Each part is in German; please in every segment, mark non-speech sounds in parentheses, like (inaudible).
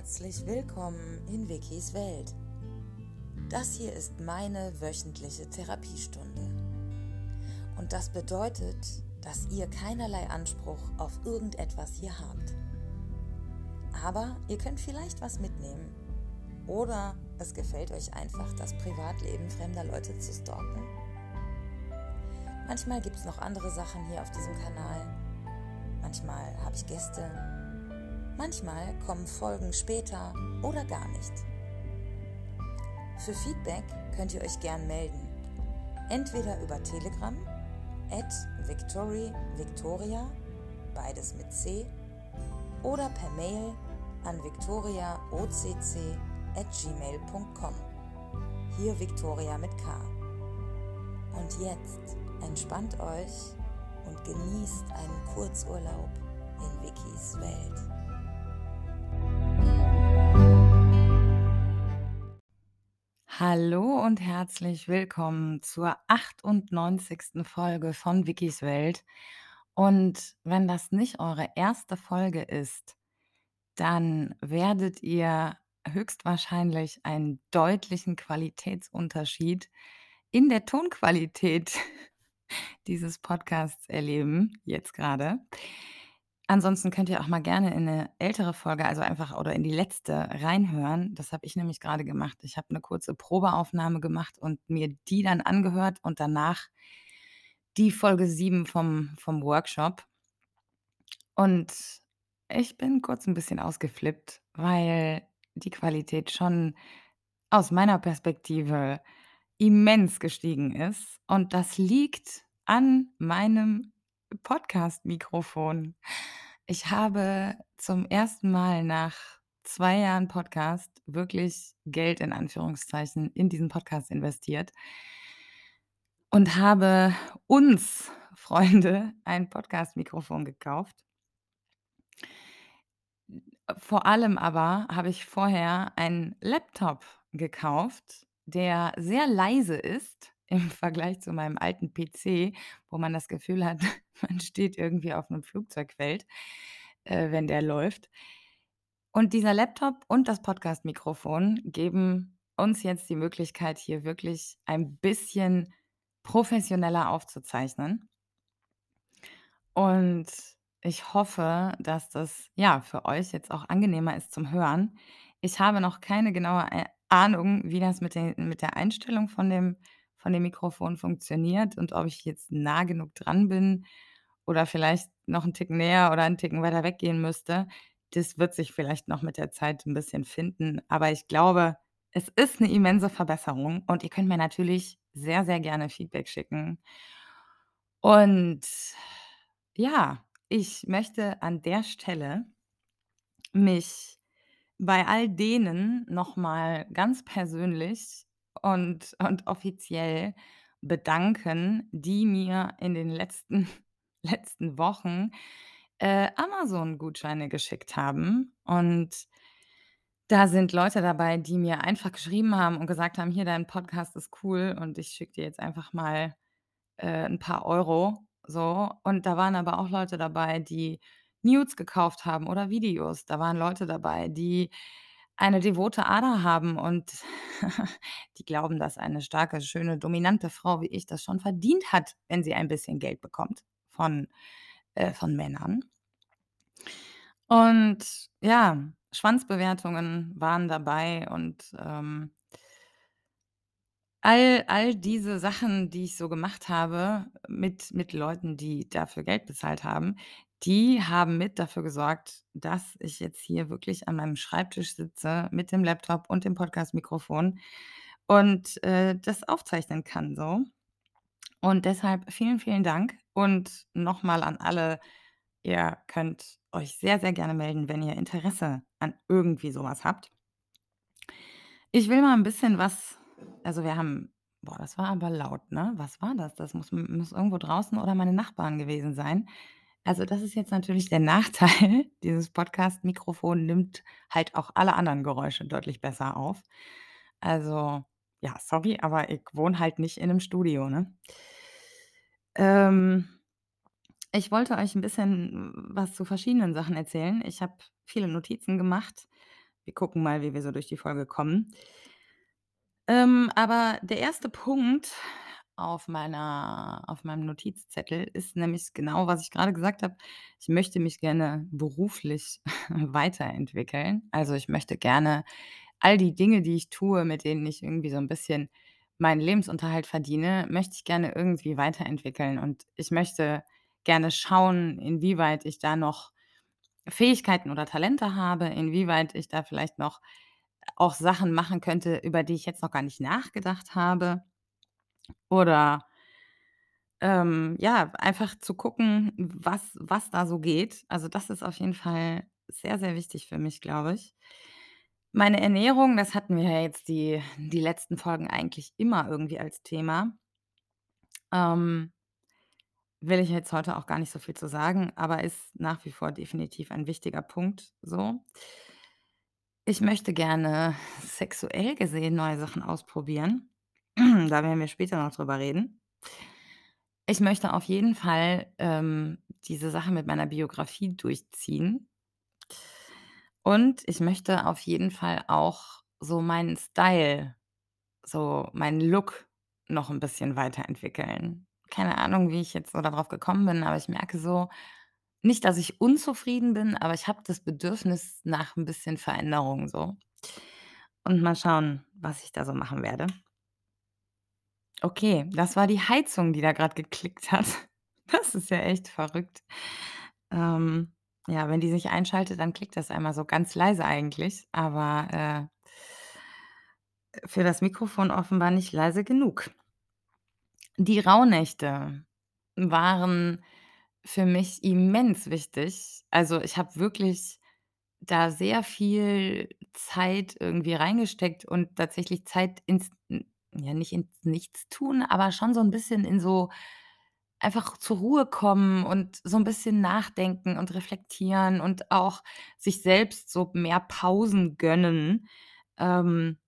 herzlich willkommen in Wikis Welt. Das hier ist meine wöchentliche Therapiestunde. Und das bedeutet, dass ihr keinerlei Anspruch auf irgendetwas hier habt. Aber ihr könnt vielleicht was mitnehmen. Oder es gefällt euch einfach, das Privatleben fremder Leute zu stalken. Manchmal gibt es noch andere Sachen hier auf diesem Kanal. Manchmal habe ich Gäste, Manchmal kommen Folgen später oder gar nicht. Für Feedback könnt ihr euch gern melden. Entweder über Telegram at Victory Victoria, beides mit C, oder per Mail an victoriaocc at gmail.com. Hier Victoria mit K. Und jetzt entspannt euch und genießt einen Kurzurlaub in Wikis Welt. Hallo und herzlich willkommen zur 98. Folge von Wikis Welt. Und wenn das nicht eure erste Folge ist, dann werdet ihr höchstwahrscheinlich einen deutlichen Qualitätsunterschied in der Tonqualität (laughs) dieses Podcasts erleben, jetzt gerade. Ansonsten könnt ihr auch mal gerne in eine ältere Folge, also einfach oder in die letzte reinhören. Das habe ich nämlich gerade gemacht. Ich habe eine kurze Probeaufnahme gemacht und mir die dann angehört und danach die Folge 7 vom vom Workshop. Und ich bin kurz ein bisschen ausgeflippt, weil die Qualität schon aus meiner Perspektive immens gestiegen ist und das liegt an meinem Podcast-Mikrofon. Ich habe zum ersten Mal nach zwei Jahren Podcast wirklich Geld in Anführungszeichen in diesen Podcast investiert und habe uns, (laughs) Freunde, ein Podcast-Mikrofon gekauft. Vor allem aber habe ich vorher einen Laptop gekauft, der sehr leise ist im Vergleich zu meinem alten PC, wo man das Gefühl hat, (laughs) man steht irgendwie auf einem Flugzeugfeld, äh, wenn der läuft. Und dieser Laptop und das Podcast-Mikrofon geben uns jetzt die Möglichkeit, hier wirklich ein bisschen professioneller aufzuzeichnen. Und ich hoffe, dass das, ja, für euch jetzt auch angenehmer ist zum Hören. Ich habe noch keine genaue Ahnung, wie das mit den mit der Einstellung von dem von dem Mikrofon funktioniert und ob ich jetzt nah genug dran bin oder vielleicht noch 'n Tick näher oder 'n Ticken weiter weggehen müsste. Das wird sich vielleicht noch mit der Zeit 'n bisschen finden, aber ich glaube, es ist 'ne immense Verbesserung und ihr könnt mir natürlich sehr, sehr gerne Feedback schicken. Und ja, ich möchte an der Stelle mich bei all denen noch mal ganz persönlich und und offiziell bedanken, die mir in den letzten letzten Wochen, äh, Amazon-Gutscheine geschickt haben. Und da sind Leute dabei, die mir einfach geschrieben haben und gesagt haben: „Hier, dein Podcast ist cool und ich schicke dir jetzt einfach mal, äh, 'n paar Euro“, so. Und da waren aber auch Leute dabei, die Nudes gekauft haben oder Videos. Da waren Leute dabei, die eine devote Ader haben und (laughs) die glauben, dass eine starke, schöne, dominante Frau wie ich das schon verdient hat, wenn sie ein bisschen Geld bekommt von äh, von Männern. Und ja, Schwanzbewertungen waren dabei und, ähm all all diese Sachen, die ich so gemacht habe mit mit Leuten, die dafür Geld bezahlt haben, die haben mit dafür gesorgt, dass ich jetzt hier wirklich an meinem Schreibtisch sitze mit dem Laptop und dem Podcast-Mikrofon und, äh, das aufzeichnen kann so. Und deshalb vielen, vielen Dank und noch mal an alle, ihr könnt euch sehr, sehr gerne melden, wenn ihr Interesse an irgendwie so was habt. Ich will mal 'n bisschen was also, wir haben boah, das war aber laut, ne? Was war das? Das muss muss irgendwo draußen oder meine Nachbarn gewesen sein. Also, das ist jetzt natürlich der (laughs) Nachteil. Dieses Podcast-Mikrofon nimmt halt auch alle anderen Geräusche deutlich besser auf. Also, ja, sorry, aber ich wohne halt nicht in 'nem Studio, ne? Ähm, ich wollte euch 'n bisschen was zu verschiedenen Sachen erzählen. Ich habe viele Notizen gemacht wir gucken mal, wie wir so durch die Folge kommen. Ähm, aber der erste Punkt auf meiner auf meinem Notizzettel ist nämlich genau, was ich grade gesagt habe. Ich möchte mich gerne beruflich (laughs) weiterentwickeln. Also, ich möchte gerne all die Dinge, die ich tue, mit denen ich irgendwie so 'n bisschen meinen Lebensunterhalt verdiene, möchte ich gerne irgendwie weiterentwickeln. Und ich möchte gerne schauen, inwieweit ich da noch Fähigkeiten oder Talente habe, inwieweit ich da vielleicht noch auch Sachen machen könnte, über die ich jetzt noch gar nicht nachgedacht habe. Oder ähm, ja, einfach zu gucken, was was da so geht. Also, das ist auf jeden Fall sehr, sehr wichtig für mich, glaube ich. Meine Ernährung, das hatten wir ja jetzt die die letzten Folgen eigentlich immer irgendwie als Thema. Ähm will ich jetzt heute auch gar nicht so viel zu sagen, aber ist nach wie vor definitiv ein wichtiger Punkt so. Ich möchte gerne sexuell gesehen neue Sachen ausprobieren. (clears throat) Da werden wir später noch drüber reden. Ich möchte auf jeden Fall, ähm, diese Sache mit meiner Biografie durchziehen. Und ich möchte auf jeden Fall auch so meinen Style, so meinen Look noch 'n bisschen weiterentwickeln. Keine Ahnung, wie ich jetzt so da drauf gekommen bin, aber ich merke so nicht, dass ich unzufrieden bin, aber ich habe das Bedürfnis nach 'n bisschen Veränderung so. Und mal schauen, was ich da so machen werde. Okay, das war die Heizung, die da grad geklickt hat. (laughs) Das ist ja echt verrückt. Ähm, ja, wenn die sich einschaltet, dann klickt das einmal so ganz leise eigentlich, aber, äh für das Mikrofon offenbar nicht leise genug. Die Rauhnächte waren für mich immens wichtig. Also, ich habe wirklich da sehr viel Zeit irgendwie reingesteckt und tatsächlich Zeit ins ja, nicht ins Nichtstun, aber schon so 'n bisschen in so einfach zur Ruhe kommen und so 'n bisschen nachdenken und reflektieren und auch sich selbst so mehr Pausen gönnen. Ähm,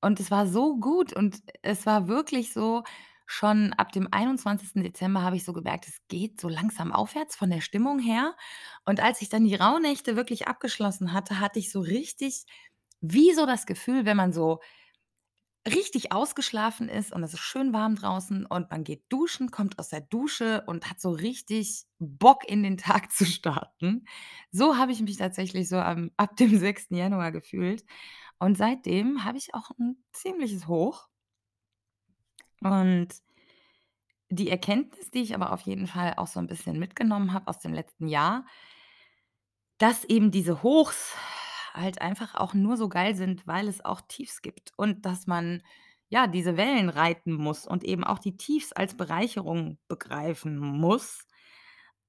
und es war so gut und es war wirklich so schon ab dem 21. Dezember habe ich so gemerkt, es geht so langsam aufwärts von der Stimmung her. Und als ich dann die Rauhnächte wirklich abgeschlossen hatte, hatte ich so richtig wie so das Gefühl, wenn man so richtig ausgeschlafen ist und es ist schön warm draußen und man geht duschen, kommt aus der Dusche und hat so richtig Bock, in den Tag (laughs) zu starten. So habe ich mich tatsächlich so am ab dem 6. Januar gefühlt. Und seitdem habe ich auch 'n ziemliches Hoch. Und die Erkenntnis, die ich aber auf jeden Fall auch so 'n bisschen mitgenommen habe aus dem letzten Jahr dass eben diese Hochs halt einfach auch nur so geil sind, weil es auch Tiefs gibt und dass man, ja, diese Wellen reiten muss und eben auch die Tiefs als Bereicherung begreifen muss.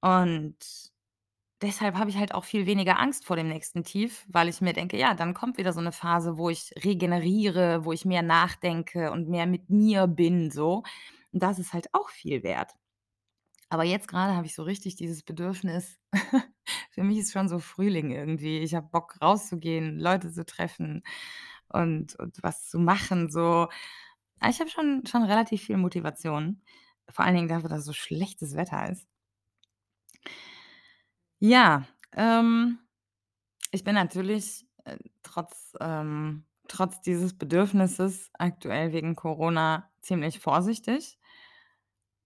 Und deshalb habe ich halt auch viel weniger Angst vor dem nächsten Tief, weil ich mir denke: „Ja, dann kommt wieder so 'ne Phase, wo ich regeneriere, wo ich mehr nachdenke und mehr mit mir bin so.“ Und das ist halt auch viel wert. Aber jetzt grade habe ich so richtig dieses Bedürfnis (laughs) für mich ist schon so Frühling irgendwie. Ich habe Bock rauszugehen, Leute zu treffen und und was zu machen so. Ah, ich habe schon schon relativ viel Motivation, vor allen Dingen dafür, dass so schlechtes Wetter ist. Ja, ähm, ich bin natürlich, äh, trotz ähm, trotz dieses Bedürfnisses aktuell wegen Corona ziemlich vorsichtig.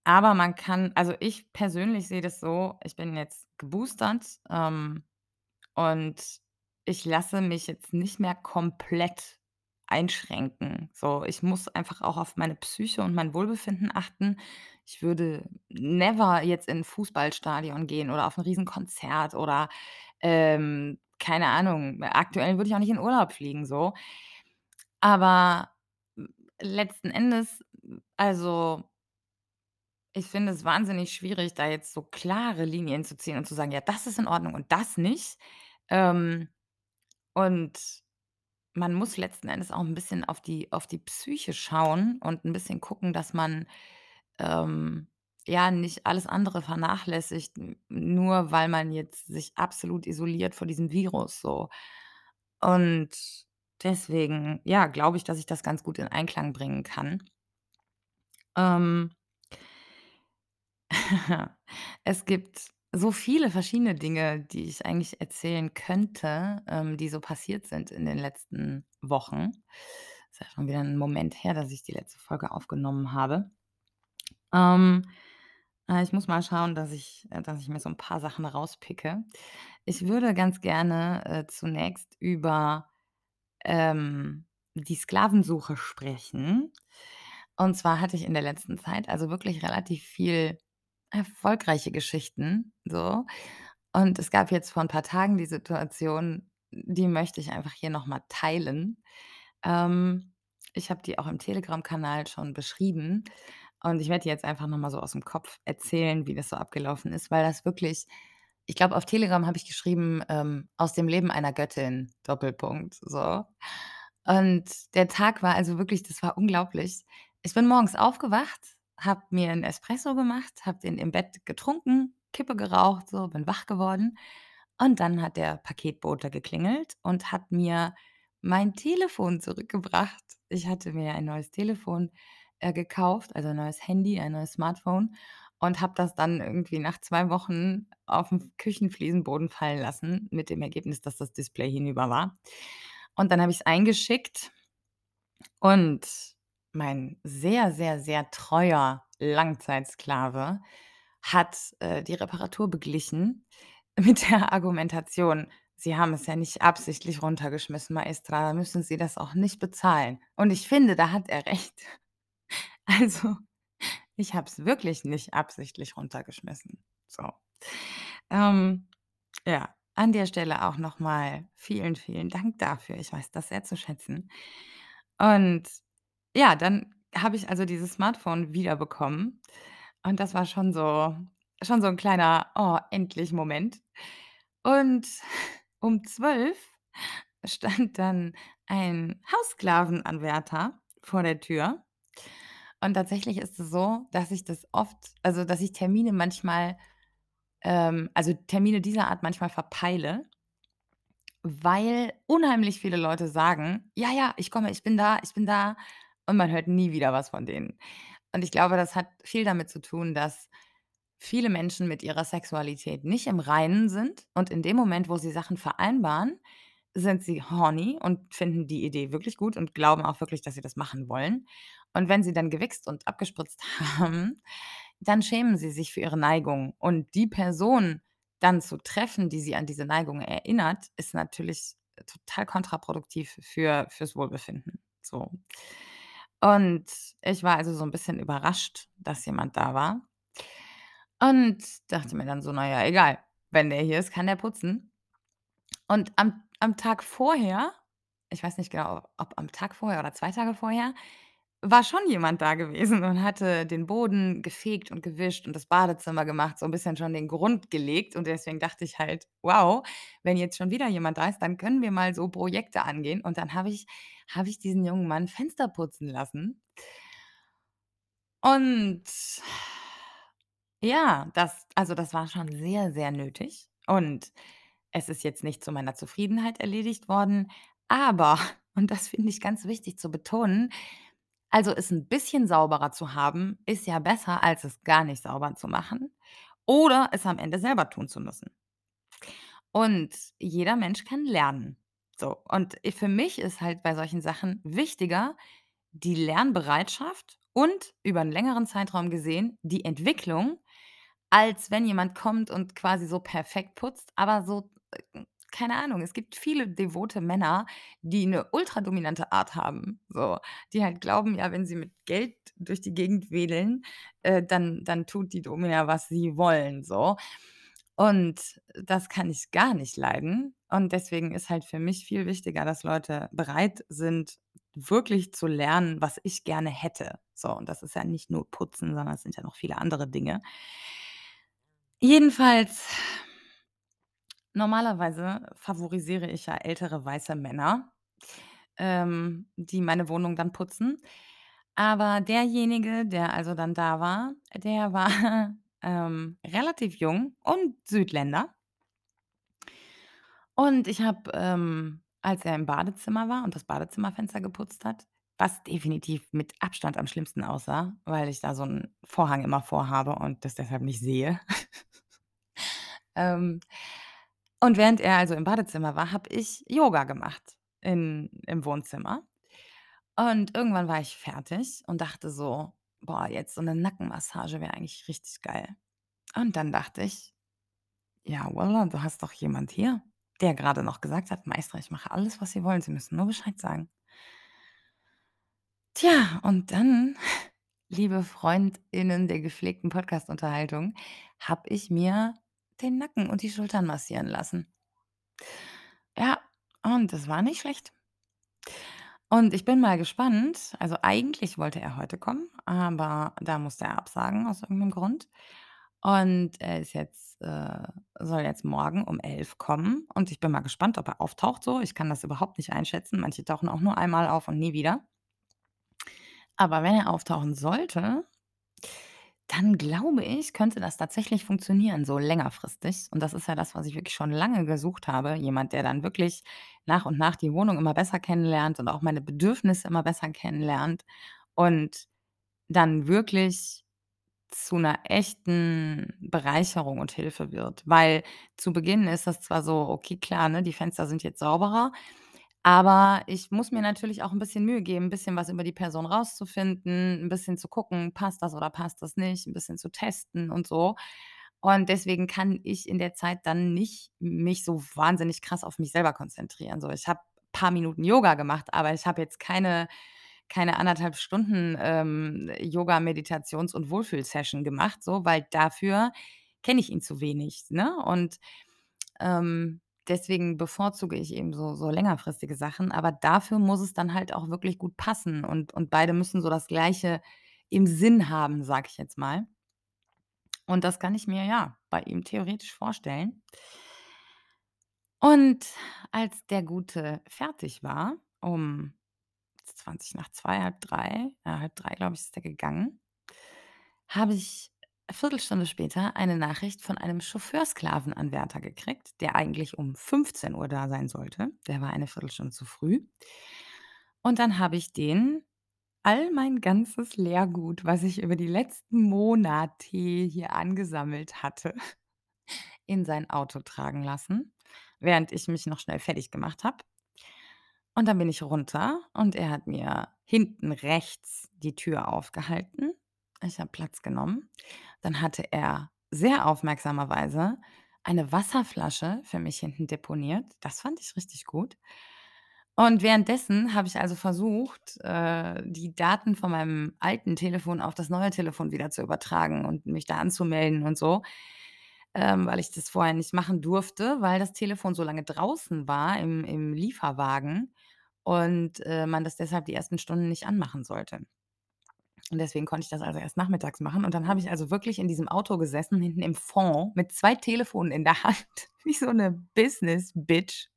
Aber man kann also, ich persönlich sehe das so, ich bin jetzt geboostert, ähm, und ich lasse mich jetzt nicht mehr komplett einschränken. So, ich muss einfach auch auf meine Psyche und mein Wohlbefinden achten. Ich würde never jetzt in 'n Fußballstadion gehen oder auf 'n Riesenkonzert oder, ähm, keine Ahnung, aktuell würde ich auch nicht in Urlaub fliegen so. Aber m letzten Endes, also ich finde es wahnsinnig schwierig, da jetzt so klare Linien zu ziehen und zu sagen: „Ja, das ist in Ordnung und das nicht.“ Ähm, und man muss letzten Endes auch 'n bisschen auf die auf die Psyche schauen und 'n bisschen gucken, dass man, ähm, ja, nicht alles andere vernachlässigt, nur weil man jetzt sich absolut isoliert vor diesem Virus so. Und deswegen, ja, glaube ich, dass ich das ganz gut in Einklang bringen kann. Ähm (laughs) Es gibt so viele verschiedene Dinge, die ich eigentlich erzählen könnte, ähm, die so passiert sind in den letzten Wochen. Ist ja schon wieder 'n Moment her, dass ich die letzte Folge aufgenommen habe. Ähm, äh, ich muss mal schauen, dass ich äh, dass ich mir so 'n paar Sachen rauspicke. Ich würde ganz gerne, äh, zunächst über, ähm, die Sklavensuche sprechen. Und zwar hatte ich in der letzten Zeit also wirklich relativ viel erfolgreiche Geschichten so. Und es gab jetzt vor 'n paar Tagen die Situation, die möchte ich einfach hier noch mal teilen. Ähm, ich habe die auch im Telegram-Kanal schon beschrieben und ich werde jetzt einfach noch mal so aus'm Kopf erzählen, wie das so abgelaufen ist, weil das wirklich ich glaube, auf Telegram habe ich geschrieben, ähm: „Aus dem Leben einer Göttin, Doppelpunkt“, so. Und der Tag war also wirklich das war unglaublich. Ich bin morgens aufgewacht, habe mir 'n Espresso gemacht, habe den im Bett getrunken, Kippe geraucht, so, bin wach geworden und dann hat der Paketbote geklingelt und hat mir mein Telefon zurückgebracht. Ich hatte mir ein neues Telefon, äh, gekauft, also 'n neues Handy, ein neues Smartphone und habe das dann irgendwie nach 2 Wochen auf'n Küchenfliesenboden fallen lassen mit dem Ergebnis, dass das Display hinüber war. Und dann habe ich's eingeschickt und mein sehr, sehr, sehr treuer Langzeitsklave hat, äh, die Reparatur beglichen (laughs) mit der Argumentation: „Sie haben es ja nicht absichtlich runtergeschmissen, Maestra, dann müssen Sie das auch nicht bezahlen.“ Und ich finde, da hat er recht. (laughs) Also, ich habe es wirklich nicht absichtlich runtergeschmissen, so. Ähm, ja, an der Stelle auch noch mal vielen, vielen Dank dafür. Ich weiß das sehr zu schätzen. Und ja, dann habe ich also dieses Smartphone wiederbekommen und das war schon so schon so 'n kleiner „Oh-endlich“-Moment. Und um 12 stand dann ein Haussklavenanwärter vor der Tür. Und tatsächlich ist es so, dass ich das oft also, dass ich Termine manchmal ähm, also Termine dieser Art manchmal verpeile weil unheimlich viele Leute sagen: „Ja, ja, ich komme, ich bin da, ich bin da.“ Und man hört nie wieder was von denen. Und ich glaube, das hat viel damit zu tun, dass viele Menschen mit ihrer Sexualität nicht im Reinen sind und in dem Moment, wo sie Sachen vereinbaren, sind sie horny und finden die Idee wirklich gut und glauben auch wirklich, dass sie das machen wollen. Und wenn sie dann gewichst und abgespritzt (laughs) haben, dann schämen sie sich für ihre Neigung. Und die Person dann zu treffen, die sie an diese Neigung erinnert, ist natürlich total kontraproduktiv für fürs Wohlbefinden, so. Und ich war also so 'n bisschen überrascht, dass jemand da war und dachte mir dann so: „Na ja, egal. Wenn der hier ist, kann der putzen.“ Und am am Tag vorher ich weiß nicht genau, ob am Tag vorher oder 2 Tage vorher, war schon jemand da gewesen und hatte den Boden gefegt und gewischt und das Badezimmer gemacht, so 'n bisschen schon den Grund gelegt. Und deswegen dachte ich halt: „Wow, wenn jetzt schon wieder jemand da ist, dann können wir mal so Projekte angehen.“ Und dann habe ich habe ich diesen jungen Mann Fenster putzen lassen. Und ja, das also, das war schon sehr, sehr nötig und es ist jetzt nicht zu meiner Zufriedenheit erledigt worden, aber (laughs) und das finde ich ganz wichtig zu betonen, also, es 'n bisschen sauberer zu haben, ist ja besser, als es gar nicht sauber zu machen oder es am Ende selber tun zu müssen. Und jeder Mensch kann lernen. So, und für mich ist halt bei solchen Sachen wichtiger die Lernbereitschaft und über 'n längeren Zeitraum gesehen die Entwicklung, als wenn jemand kommt und quasi so perfekt putzt, aber so äh, keine Ahnung, es gibt viele devote Männer, die 'ne ultradominante Art haben, so, die halt glauben, ja, wenn sie mit Geld durch die Gegend wedeln, äh, dann dann tut die Domina, was sie wollen, so. Und das kann ich gar nicht leiden. Und deswegen ist halt für mich viel wichtiger, dass Leute bereit sind, wirklich zu lernen, was ich gerne hätte. So, und das ist ja nicht nur Putzen, sondern es sind ja noch viele andere Dinge. Jedenfalls normalerweise favorisiere ich ja ältere weiße Männer, ähm, die meine Wohnung dann putzen. Aber derjenige, der also dann da war, der war, (laughs) ähm, relativ jung und Südländer. Und ich habe, ähm, als er im Badezimmer war und das Badezimmerfenster geputzt hat, was definitiv mit Abstand am schlimmsten aussah, weil ich da so 'n Vorhang immer vor habe und das deshalb nicht sehe. (laughs) Ähm, und während er also im Badezimmer war, habe ich Yoga gemacht in im Wohnzimmer. Und irgendwann war ich fertig und dachte so: „Boah, jetzt so 'ne Nackenmassage wäre eigentlich richtig geil.“ Und dann dachte ich: „Ja, wallah, du hast doch jemand hier, der grade noch gesagt hat: ‚Maestra, ich mache alles, was Sie wollen. Sie müssen nur Bescheid sagen.'“ Tja, und dann, (laughs) liebe FreundInnen der gepflegten Podcast-Unterhaltung, habe ich mir den Nacken und die Schultern massieren lassen. Ja, und das war nicht schlecht. Und ich bin mal gespannt also, eigentlich wollte er heute kommen, aber da musste er absagen aus irgend 'nem Grund. Und er ist jetzt äh, soll jetzt morgen um 11 kommen und ich bin mal gespannt, ob er auftaucht so. Ich kann das überhaupt nicht einschätzen. Manche tauchen auch nur einmal auf und nie wieder. Aber wenn er auftauchen sollte dann glaube ich, könnte das tatsächlich funktionieren, so längerfristig. Und das ist ja das, was ich wirklich schon lange gesucht habe. Jemand, der dann wirklich nach und nach die Wohnung immer besser kennenlernt und auch meine Bedürfnisse immer besser kennenlernt und dann wirklich zu 'ner echten Bereicherung und Hilfe wird. Weil zu Beginn ist das zwar so, okay, klar, ne, die Fenster sind jetzt sauberer, aber ich muss mir natürlich auch 'n bisschen Mühe geben, 'n bisschen was über die Person rauszufinden, 'n bisschen zu gucken, passt das oder passt das nicht, 'n bisschen zu testen und so. Und deswegen kann ich in der Zeit dann nicht mich so wahnsinnig krass auf mich selber konzentrieren. So, ich habe paar Minuten Yoga gemacht, aber ich habe jetzt keine keine 1 1/2 Stunden, ähm, Yoga, Meditations und Wohlfühl-Session gemacht, so, weil dafür kenne ich ihn zu wenig, ne? Und, ähm, deswegen bevorzuge ich eben so so längerfristige Sachen, aber dafür muss es dann halt auch wirklich gut passen und und beide müssen so das Gleiche im Sinn haben, sage ich jetzt mal. Und das kann ich mir, ja, bei ihm theoretisch vorstellen. Und als der Gute fertig war, um 2:20, 1/2, ja, 2:30, glaube ich, ist der gegangen habe ich Viertelstunde später eine Nachricht von einem Chauffeursklavenanwärter gekriegt, der eigentlich um 15:00 da sein sollte. Der war eine Viertelstunde zu früh. Und dann habe ich den all mein ganzes Lehrgut, was ich über die letzten Monate hier angesammelt hatte, (laughs) in sein Auto tragen lassen, während ich mich noch schnell fertig gemacht habe. Und dann bin ich runter und er hat mir hinten rechts die Tür aufgehalten. Ich habe Platz genommen. Dann hatte er sehr aufmerksamerweise eine Wasserflasche für mich hinten deponiert. Das fand ich richtig gut. Und währenddessen habe ich also versucht, äh, die Daten von meinem alten Telefon auf das neue Telefon wieder zu übertragen und mich da anzumelden und so, ähm, weil ich das vorher nicht machen durfte, weil das Telefon so lange draußen war im im Lieferwagen und, äh, man das deshalb die ersten Stunden nicht anmachen sollte. Und deswegen konnte ich das also erst nachmittags machen. Und dann habe ich also wirklich in diesem Auto gesessen, hinten im Fond mit 2 Telefonen in der (laughs) Hand, wie so 'ne Business-Bitch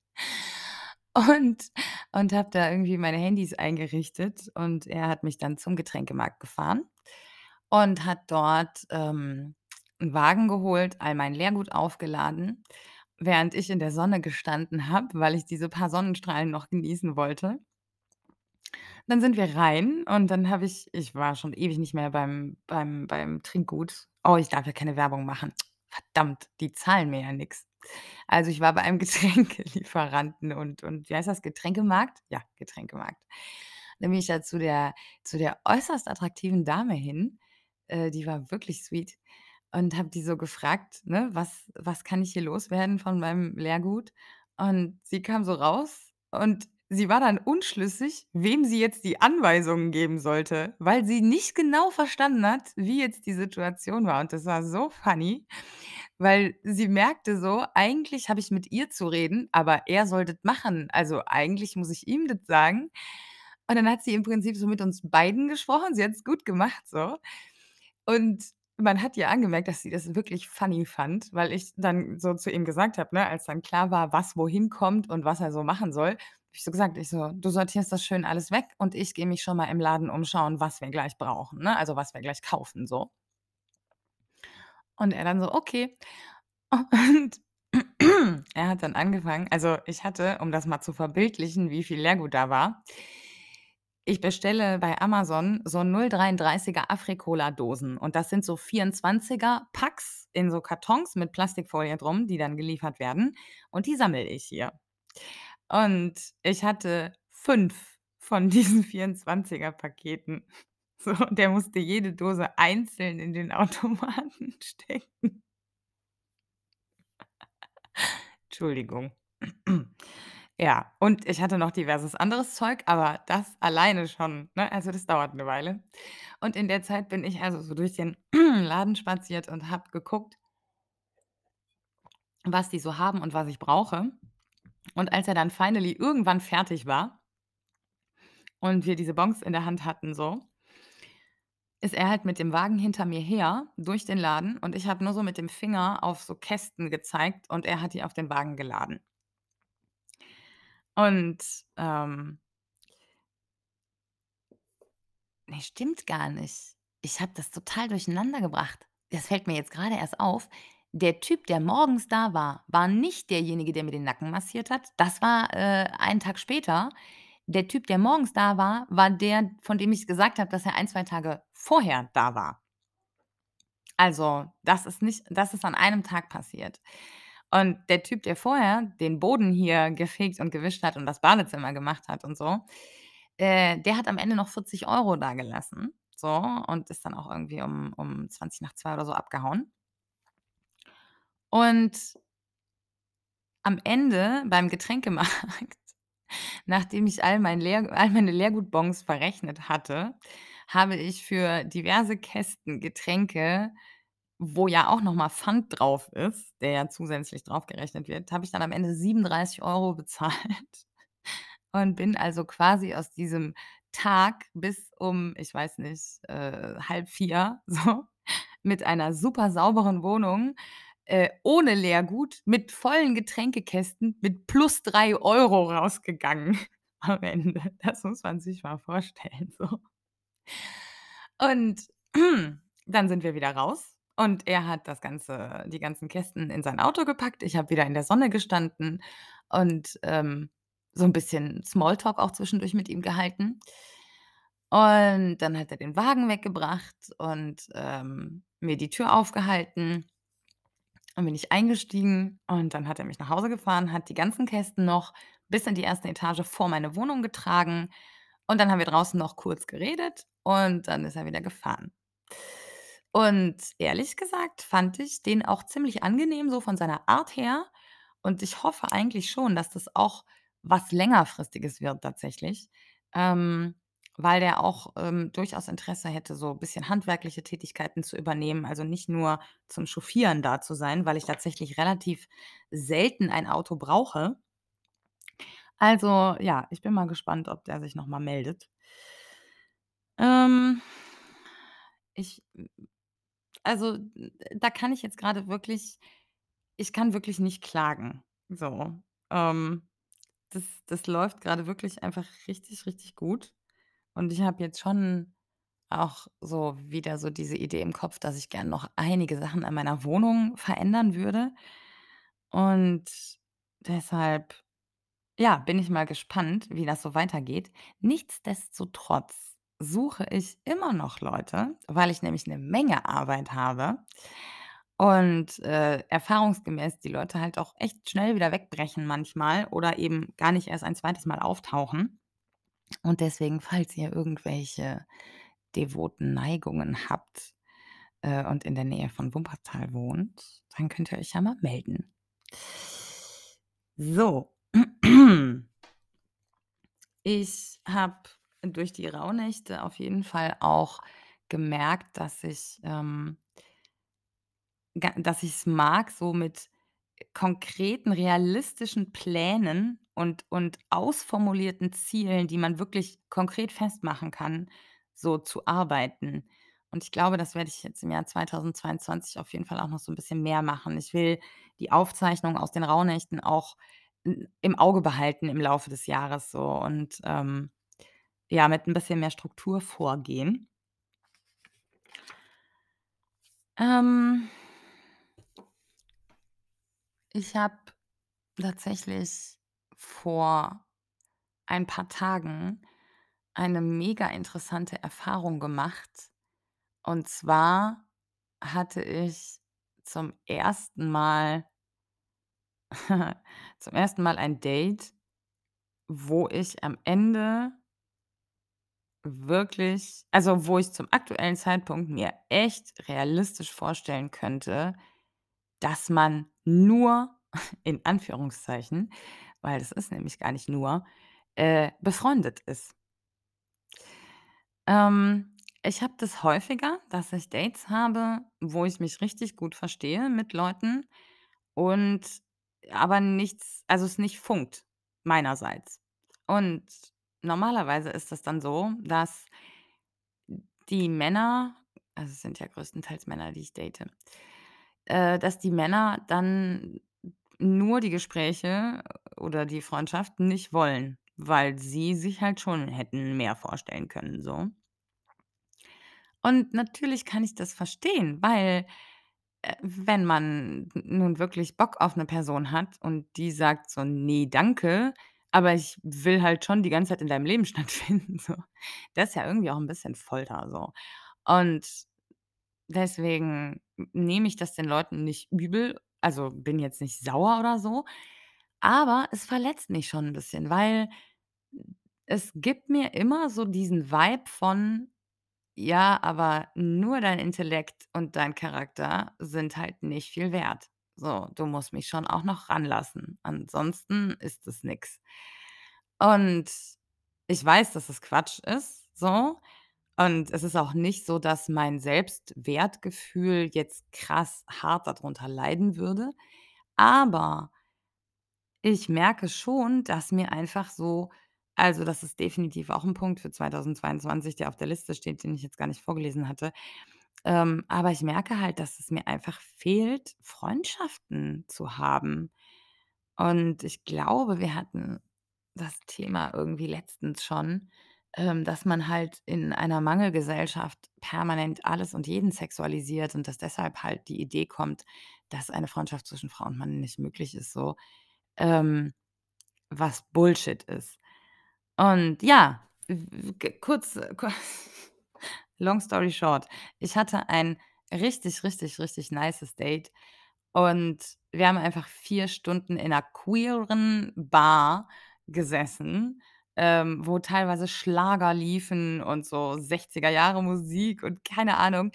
und und habe da irgendwie meine Handys eingerichtet. Und er hat mich dann zum Getränkemarkt gefahren und hat dort, ähm, 'n Wagen geholt, all mein Leergut aufgeladen, während ich in der Sonne gestanden habe, weil ich diese paar Sonnenstrahlen noch genießen wollte. Dann sind wir rein und dann habe ich ich war schon ewig nicht mehr beim beim beim Trinkgut. Oh, ich darf ja keine Werbung machen. Verdammt, die zahlen mir ja nix. Also, ich war bei einem (laughs) Getränkelieferanten und und wie heißt das, Getränkemarkt? Ja, Getränkemarkt. Dann bin ich da zu der zu der äußerst attraktiven Dame hin, äh, die war wirklich sweet und habe die so gefragt, ne: „Was was kann ich hier loswerden von meinem Leergut?“ Und sie kam so raus und sie war dann unschlüssig, wem sie jetzt die Anweisungen geben sollte, weil sie nicht genau verstanden hat, wie jetzt die Situation war. Und das war so funny, weil sie merkte so: „Eigentlich habe ich mit ihr zu reden, aber er soll das machen. Also, eigentlich muss ich ihm das sagen.“ Und dann hat sie im Prinzip so mit uns beiden gesprochen. Sie hat's gut gemacht so. Und man hat ihr angemerkt, dass sie das wirklich funny fand, weil ich dann so zu ihm gesagt habe, ne, als dann klar war, was wohin kommt und was er so machen soll, ich so gesagt ich so: „Du sortierst das schön alles weg und ich gehe mich schon mal im Laden umschauen, was wir gleich brauchen, ne, also, was wir gleich kaufen“, so. Und er dann so: „Okay.“ Und (clears throat) er hat dann angefangen also, ich hatte, um das mal zu verbildlichen, wie viel Leergut da war Ich bestelle bei Amazon so 0,33er Afri-Cola-Dosen und das sind so 24er Packs in so Kartons mit Plastikfolie drum, die dann geliefert werden und die sammle ich hier. Und ich hatte 5 von (laughs) diesen 24er Paketen. So, und der musste jede Dose einzeln in den (laughs) Automaten stecken. Entschuldigung. (clears throat) Ja, und ich hatte noch diverses anderes Zeug, aber das alleine schon, ne also das dauert 'ne Weile. Und in der Zeit bin ich also so durch den (clears throat) Laden spaziert und habe geguckt was die so haben und was ich brauche. Und als er dann finally irgendwann fertig war und wir diese Bons in der Hand hatten so ist er halt mit dem Wagen hinter mir her durch den Laden und ich habe nur so mit dem Finger auf so Kästen gezeigt und er hat die auf den Wagen geladen. Und, ähm Ne, stimmt gar nicht. Ich habe das total durcheinander gebracht. Das fällt mir jetzt grade erst auf. Der Typ, der morgens da war, war nicht derjenige, der mir den Nacken massiert hat. Das war, äh, einen Tag später. Der Typ, der morgens da war, war der, von dem ich gesagt habe, dass er 1, 2 Tage vorher da war. Also, das ist nicht das ist an einem Tag passiert. Und der Typ, der vorher den Boden hier gefegt und gewischt hat und das Badezimmer gemacht hat und so, äh, der hat am Ende noch 40 € dagelassen, so, und ist dann auch irgendwie um um 1:20 oder so abgehauen. Und am Ende beim Getränkemarkt, (laughs) nachdem ich all mein Leer all meine Leergutbons verrechnet hatte, habe ich für diverse Kästen Getränke, wo ja auch noch mal Pfand drauf ist, der ja zusätzlich draufgerechnet wird, habe ich dann am Ende 37 € bezahlt. (laughs) Und bin also quasi aus diesem Tag bis um, ich weiß nicht, äh, 3:30 (laughs) so mit einer super sauberen Wohnung, äh, ohne Leergut, mit vollen Getränkekästen, mit plus 3 € rausgegangen (laughs) am Ende. Das muss man sich mal vorstellen, so. Und (clears throat) dann sind wir wieder raus und er hat das Ganze die ganzen Kästen in sein Auto gepackt. Ich habe wieder in der Sonne gestanden und, ähm, so 'n bisschen Smalltalk auch zwischendurch mit ihm gehalten. Und dann hat er den Wagen weggebracht und, ähm, mir die Tür aufgehalten. Dann bin ich eingestiegen und dann hat er mich nach Hause gefahren, hat die ganzen Kästen noch bis in die 1. Etage vor meine Wohnung getragen und dann haben wir draußen noch kurz geredet und dann ist er wieder gefahren. Und ehrlich gesagt fand ich den auch ziemlich angenehm so von seiner Art her und ich hoffe eigentlich schon, dass das auch was Längerfristiges wird tatsächlich, ähm, weil der auch, ähm, durchaus Interesse hätte, so bisschen handwerkliche Tätigkeiten zu übernehmen, also nicht nur zum Chauffieren da zu sein, weil ich tatsächlich relativ selten ein Auto brauche. Also, ja, ich bin mal gespannt, ob der sich noch mal meldet. Ähm, ich also, da kann ich jetzt grade wirklich ich kann wirklich nicht klagen, so. Ähm, das das läuft grade wirklich einfach richtig, richtig gut und ich habe jetzt schon auch so wieder so diese Idee im Kopf, dass ich gern noch einige Sachen an meiner Wohnung verändern würde. Und deshalb, ja, bin ich mal gespannt, wie das so weitergeht. Nichtsdestotrotz suche ich immer noch Leute, weil ich nämlich 'ne Menge Arbeit habe und, äh, erfahrungsgemäß die Leute halt auch echt schnell wieder wegbrechen manchmal oder eben gar nicht erst ein 2. Mal auftauchen. Und deswegen, falls ihr irgendwelche devoten Neigungen habt, äh, und in der Nähe von Wuppertal wohnt, dann könnt ihr euch ja mal melden. So. Ich habe durch die Rauhnächte auf jeden Fall auch gemerkt, dass ich, ähm dass ich's mag, so mit konkreten, realistischen Plänen und und ausformulierten Zielen, die man wirklich konkret festmachen kann, so zu arbeiten. Und ich glaube, das werde ich jetzt im Jahr 2022 auf jeden Fall auch noch so 'n bisschen mehr machen. Ich will die Aufzeichnung aus den Rauhnächten auch im Auge behalten im Laufe des Jahres so und, ähm, ja, mit 'n bisschen mehr Struktur vorgehen. Ähm ich habe tatsächlich vor ein paar Tagen eine mega interessante Erfahrung gemacht. Und zwar hatte ich zum ersten Mal (laughs) zum ersten Mal ein Date, wo ich am Ende wirklich also, wo ich zum aktuellen Zeitpunkt mir echt realistisch vorstellen könnte, dass man nur (laughs) in Anführungszeichen, weil das ist nämlich gar nicht nur, äh, befreundet ist. Ähm, ich habe das häufiger, dass ich Dates habe, wo ich mich richtig gut verstehe mit Leuten und aber nichts also, es nicht funkt meinerseits. Und normalerweise ist es dann so, dass die Männer also, es sind ja größtenteils Männer, die ich date, äh, dass die Männer dann nur die Gespräche oder die Freundschaft nicht wollen, weil sie sich halt schon hätten mehr vorstellen können so. Und natürlich kann ich das verstehen, weil, äh, wenn man nun wirklich Bock auf 'ne Person hat und die sagt so: „Ne, danke, aber ich will halt schon die ganze Zeit in deinem Leben (laughs) stattfinden“, so. Das ist ja irgendwie auch 'n bisschen Folter so. Und deswegen nehme ich das den Leuten nicht übel, also, bin jetzt nicht sauer oder so, aber es verletzt mich schon 'n bisschen, weil es gibt mir immer so diesen Vibe von: „Ja, aber nur dein Intellekt und dein Charakter sind halt nicht viel wert. So, du musst mich schon auch noch ranlassen, ansonsten ist es nix.“ Und ich weiß, dass es Quatsch ist, so. Und es ist auch nicht so, dass mein Selbstwertgefühl jetzt krass hart da drunter leiden würde, aber ich merke schon, dass mir einfach so also, das ist definitiv auch 'n Punkt für 2022, der auf der Liste steht, den ich jetzt gar nicht vorgelesen hatte. Ähm, aber ich merke halt, dass es mir einfach fehlt, Freundschaften zu haben. Und ich glaube, wir hatten das Thema irgendwie letztens schon, ähm, dass man halt in einer Mangelgesellschaft permanent alles und jeden sexualisiert und dass deshalb halt die Idee kommt, dass eine Freundschaft zwischen Frau und Mann nicht möglich ist so, ähm, was Bullshit ist. Und ja, kurz ku (laughs) long story short, ich hatte ein richtig, richtig, richtig nices Date und wir haben einfach 4 Stunden in 'ner queeren Bar gesessen, ähm, wo teilweise Schlager liefen und so 60er Jahre Musik und keine Ahnung,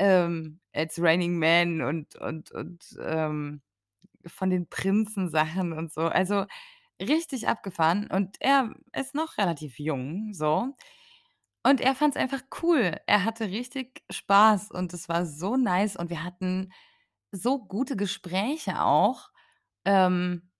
ähm, „It's Raining Men“ und und und, ähm, von den Prinzen Sachen und so. Also, richtig abgefahren und er ist noch relativ jung so und er fand's einfach cool. Er hatte richtig Spaß und es war so nice und wir hatten so gute Gespräche auch. Ähm,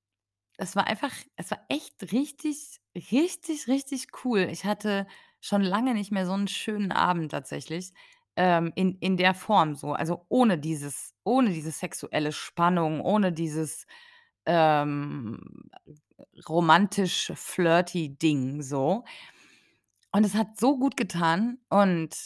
es war einfach es war echt richtig, richtig, richtig cool. Ich hatte schon lange nicht mehr so 'n schönen Abend tatsächlich, ähm, in in der Form so, also, ohne dieses ohne diese sexuelle Spannung, ohne dieses, ähm, romantisch flirty Ding so. Und es hat so gut getan und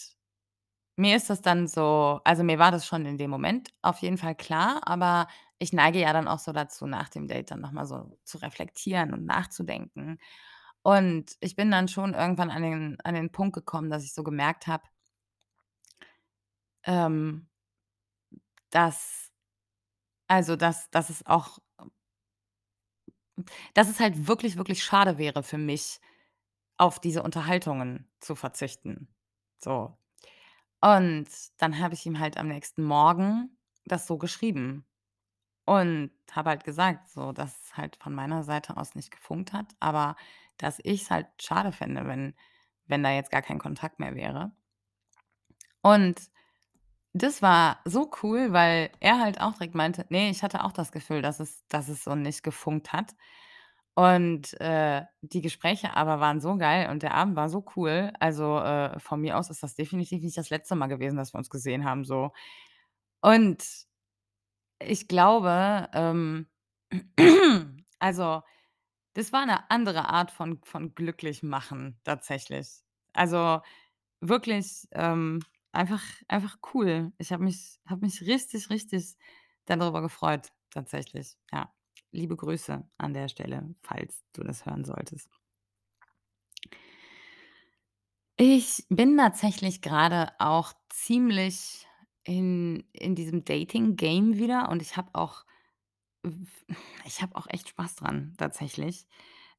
mir ist das dann so also, mir war das schon in dem Moment auf jeden Fall klar, aber ich neige ja dann auch so dazu, nach dem Date dann noch mal so zu reflektieren und nachzudenken. Und ich bin dann schon irgendwann an den an den Punkt gekommen, dass ich so gemerkt habe ähm dass also, dass dass es auch dass es halt wirklich, wirklich schade wäre für mich, auf diese Unterhaltungen zu verzichten, so. Und dann habe ich ihm halt am nächsten Morgen das so geschrieben und habe halt gesagt, so, dass es halt von meiner Seite aus nicht gefunkt hat, aber dass ich's halt schade fände, wenn wenn da jetzt gar kein Kontakt mehr wäre. Und das war so cool, weil er halt auch direkt meinte: „Ne, ich hatte auch das Gefühl, dass es dass es so nicht gefunkt hat.“ Und, äh, die Gespräche aber waren so geil und der Abend war so cool. Also, äh, von mir aus ist das definitiv nicht das letzte Mal gewesen, dass wir uns gesehen haben so. Und ich glaube, ähm (clears throat) also, das war 'ne andere Art von von glücklich machen tatsächlich. Also, wirklich, ähm, einfach einfach cool. Ich habe mich habe mich richtig, richtig da drüber gefreut tatsächlich, ja. Liebe Grüße an der Stelle, falls du das hören solltest. Ich bin tatsächlich grade auch ziemlich in in diesem Dating-Game wieder und ich habe auch ich habe auch echt Spaß dran tatsächlich.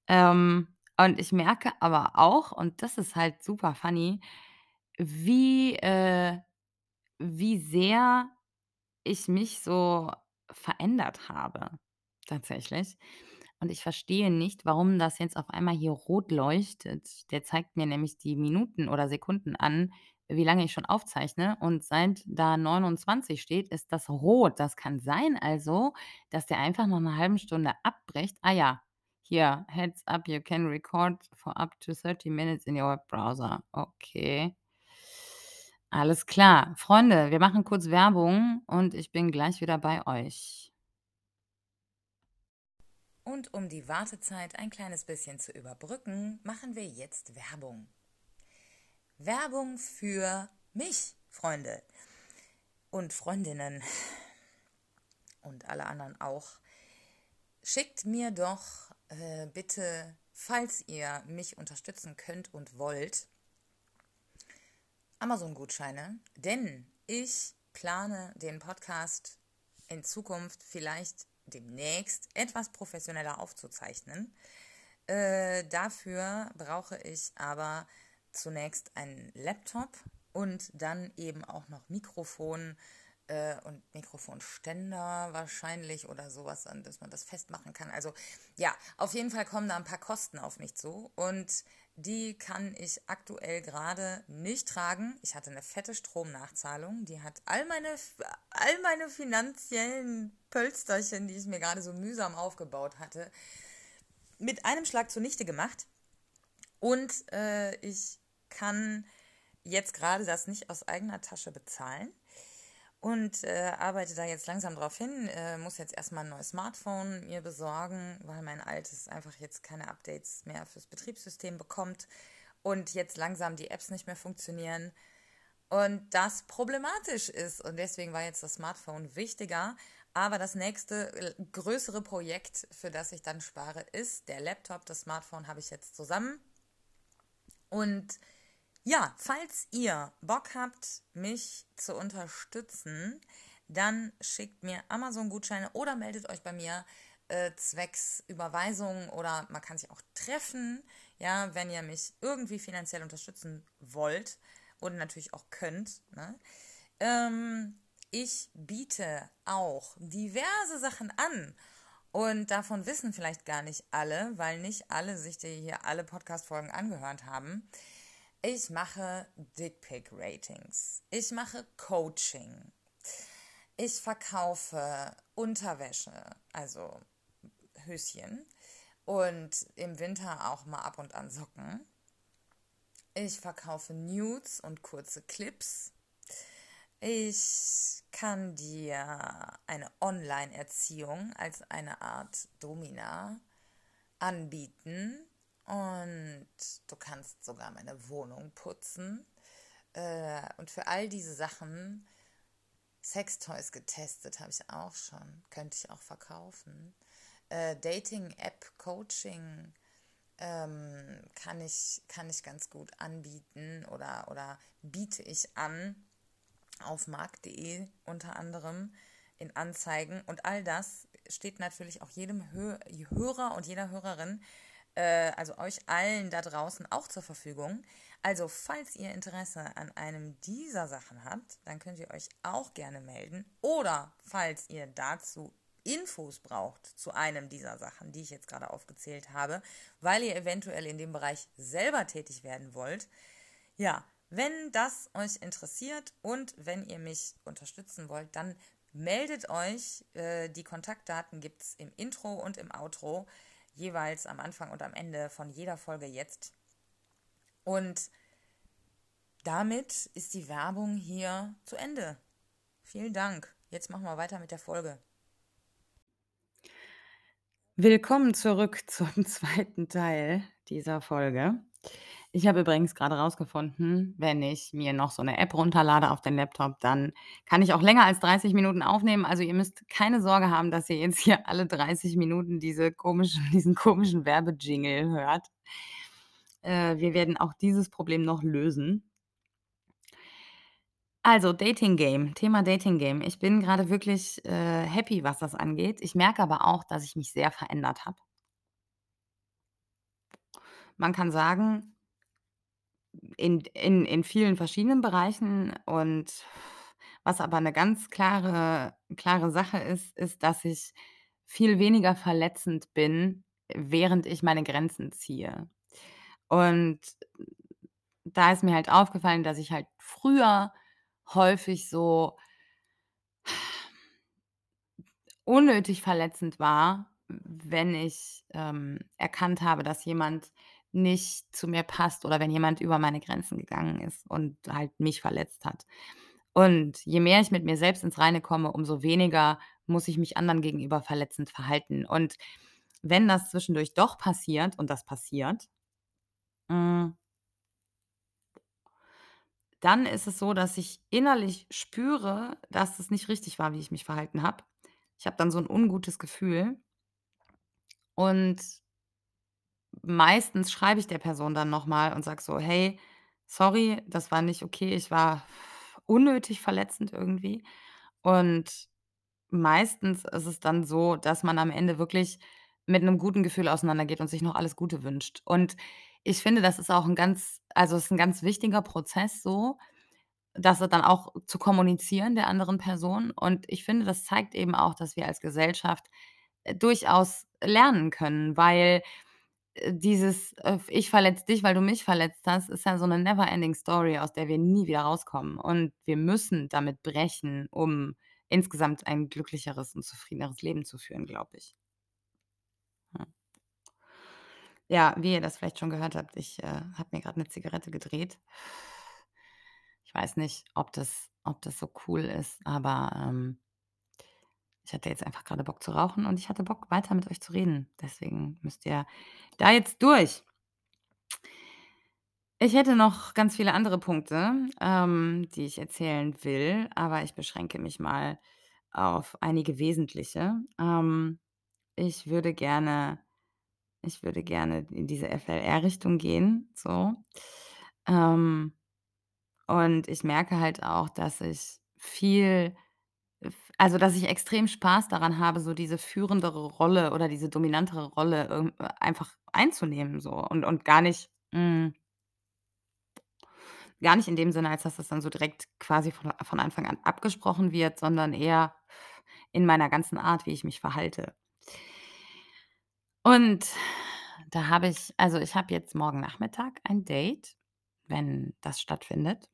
Ähm, und ich merke aber auch, und das ist halt super funny, wie äh, wie sehr ich mich so verändert habe tatsächlich. Und ich verstehe nicht, warum das jetzt auf einmal hier rot leuchtet. Der zeigt mir nämlich die Minuten oder Sekunden an, wie lange ich schon aufzeichne. Und seit da 29 steht, ist das rot. Das kann sein also, dass der einfach nach 'ner halben Stunde abbricht. Ah ja, hier: „Heads up, you can record for up to 30 minutes in your web browser.“ Okay. Alles klar. Freunde, wir machen kurz Werbung und ich bin gleich wieder bei euch. Und um die Wartezeit ein kleines bisschen zu überbrücken, machen wir jetzt Werbung. Werbung für mich, Freunde und Freundinnen und alle anderen auch. Schickt mir doch äh, bitte, falls ihr mich unterstützen könnt und wollt, Amazon-Gutscheine, denn ich plane den Podcast in Zukunft vielleicht demnächst etwas professioneller aufzuzeichnen. Äh, dafür brauche ich aber zunächst einen Laptop und dann eben auch noch Mikrofon äh, und Mikrofonständer wahrscheinlich oder sowas, an dass man das festmachen kann. Also ja, auf jeden Fall kommen da ein paar Kosten auf mich zu und die kann ich aktuell gerade nicht tragen. Ich hatte eine fette Stromnachzahlung, die hat all meine, all meine finanziellen Pölsterchen, die ich mir gerade so mühsam aufgebaut hatte, mit einem Schlag zunichte gemacht. Und äh, ich kann jetzt gerade das nicht aus eigener Tasche bezahlen und äh, arbeite da jetzt langsam drauf hin. Äh, muss jetzt erstmal ein neues Smartphone mir besorgen, weil mein altes einfach jetzt keine Updates mehr fürs Betriebssystem bekommt und jetzt langsam die Apps nicht mehr funktionieren und das problematisch ist. Und deswegen war jetzt das Smartphone wichtiger. Aber das nächste äh, größere Projekt, für das ich dann spare, ist der Laptop. Das Smartphone habe ich jetzt zusammen. Und ja, falls ihr Bock habt, mich zu unterstützen, dann schickt mir Amazon-Gutscheine oder meldet euch bei mir äh, zwecks Überweisung oder man kann sich auch treffen, ja, wenn ihr mich irgendwie finanziell unterstützen wollt und natürlich auch könnt. Ne? Ähm, ich biete auch diverse Sachen an. Und davon wissen vielleicht gar nicht alle, weil nicht alle sich hier alle Podcast-Folgen angehört haben. Ich mache Dickpick-Ratings. Ich mache Coaching. Ich verkaufe Unterwäsche, also Höschen. Und im Winter auch mal ab und an Socken. Ich verkaufe Nudes und kurze Clips. Ich kann dir eine Online-Erziehung als eine Art Domina anbieten und du kannst sogar meine Wohnung putzen. Äh, und für all diese Sachen, Sextoys getestet habe ich auch schon, könnte ich auch verkaufen. Äh, Dating-App-Coaching ähm, kann, ich, kann ich ganz gut anbieten oder, oder biete ich an auf markt.de unter anderem in Anzeigen. Und all das steht natürlich auch jedem Hörer und jeder Hörerin äh, also euch allen da draußen auch zur Verfügung. Also, falls ihr Interesse an einem dieser Sachen habt, dann könnt ihr euch auch gerne melden. Oder falls ihr dazu Infos braucht zu einem dieser Sachen, die ich jetzt gerade aufgezählt habe, weil ihr eventuell in dem Bereich selber tätig werden wollt. Ja, wenn das euch interessiert und wenn ihr mich unterstützen wollt, dann meldet euch. Äh, die Kontaktdaten gibt es im Intro und im Outro jeweils am Anfang und am Ende von jeder Folge jetzt. Und damit ist die Werbung hier zu Ende. Vielen Dank. Jetzt machen wir weiter mit der Folge. Willkommen zurück (laughs) zum zweiten Teil dieser Folge. Ich habe übrigens gerade rausgefunden, wenn ich mir noch so 'ne App runterlade auf den Laptop, dann kann ich auch länger als 30 Minuten aufnehmen. Also, ihr müsst keine Sorge haben, dass ihr jetzt hier alle 30 Minuten diese komischen (laughs) diesen komischen Werbejingle hört. Äh, wir werden auch dieses Problem noch lösen. Also, Dating Game, Thema Dating Game. Ich bin grade wirklich, äh, happy, was das angeht. Ich merke aber auch, dass ich mich sehr verändert habe. Man kann sagen in in in vielen verschiedenen Bereichen und was aber 'ne ganz klare klare Sache ist, ist, dass ich viel weniger verletzend bin, während ich meine Grenzen ziehe. Und da ist mir halt aufgefallen, dass ich halt früher häufig so unnötig verletzend war, wenn ich, ähm, erkannt habe, dass jemand nicht zu mir passt oder wenn jemand über meine Grenzen gegangen ist und halt mich verletzt hat. Und je mehr ich mit mir selbst ins Reine komme, umso weniger muss ich mich anderen gegenüber verletzend verhalten. Und wenn das zwischendurch doch passiert und das passiert hm dann ist es so, dass ich innerlich spüre, dass es nicht richtig war, wie ich mich verhalten habe. Ich habe dann so 'n ungutes Gefühl. Und meistens schreibe ich der Person dann noch mal und sage so: „Hey, sorry, das war nicht okay. Ich war unnötig verletzend irgendwie.“ Und meistens ist es dann so, dass man am Ende wirklich mit 'nem guten Gefühl auseinandergeht und sich noch alles Gute wünscht. Und ich finde, das ist auch 'n ganz also, ist 'n ganz wichtiger Prozess so, das dann auch zu kommunizieren der anderen Person. Und ich finde, das zeigt eben auch, dass wir als Gesellschaft, äh, durchaus lernen können, weil, dieses, äh: „Ich verletze dich, weil du mich verletzt hast“, ist ja so 'ne never ending Story, aus der wir nie wieder rauskommen. Und wir müssen damit brechen, um insgesamt ein glücklicheres und zufriedeneres Leben zu führen, glaube ich. Ja. Ja, wie ihr das vielleicht schon gehört habt, ich, äh, habe mir grad 'ne Zigarette gedreht. Ich weiß nicht, ob das ob das so cool ist, aber, ähm ich hatte jetzt einfach grade Bock zu rauchen und ich hatte Bock, weiter mit euch zu reden. Deswegen müsst ihr da jetzt durch. Ich hätte noch ganz viele andere Punkte, ähm, die ich erzählen will, aber ich beschränke mich mal auf einige wesentliche. Ähm, ich würde gerne ich würde gerne in diese FLR-Richtung gehen, so. Ähm, und ich merke halt auch, dass ich viel also, dass ich extrem Spaß daran habe, so diese führendere Rolle oder diese dominantere Rolle äh, einfach einzunehmen so und und gar nicht hm gar nicht in dem Sinne, als dass das dann so direkt quasi von von Anfang an abgesprochen wird, sondern eher in meiner ganzen Art, wie ich mich verhalte. Und da habe ich also, ich habe jetzt morgen Nachmittag ein Date, wenn das stattfindet.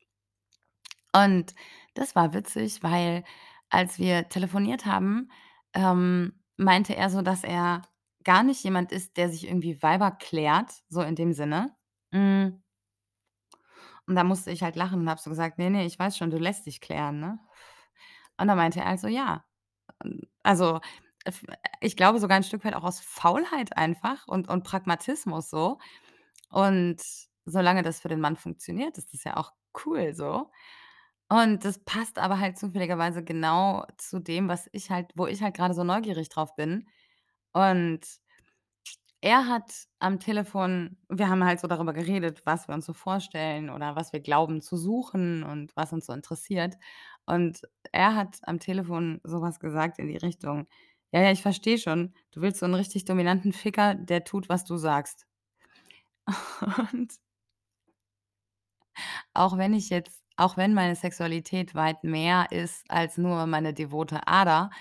Und das war witzig, weil als wir telefoniert haben, ähm, meinte er so, dass er gar nicht jemand ist, der sich irgendwie Weiber klärt, so in dem Sinne. Hm und da musste ich halt lachen und habe so gesagt: „Ne, ne, ich weiß schon, du lässt dich klären, ne?“ Und dann meinte er halt so: „Ja.“ Ähm, also, ich glaube sogar 'n Stück weit auch aus Faulheit einfach und und Pragmatismus so. Und solange das für den Mann funktioniert, ist das ja auch cool so. Und das passt aber halt zufälligerweise genau zu dem, was ich halt wo ich halt grade so neugierig drauf bin. Und er hat am Telefon wir haben halt so darüber geredet, was wir uns so vorstellen oder was wir glauben zu suchen und was uns so interessiert. Und er hat am Telefon so was gesagt in die Richtung: „Ja, ja, ich verstehe schon. Du willst so 'n richtig dominanten Ficker, der tut, was du sagst.“ (laughs) Und auch wenn ich jetzt auch wenn meine Sexualität weit mehr ist als nur meine devote Ader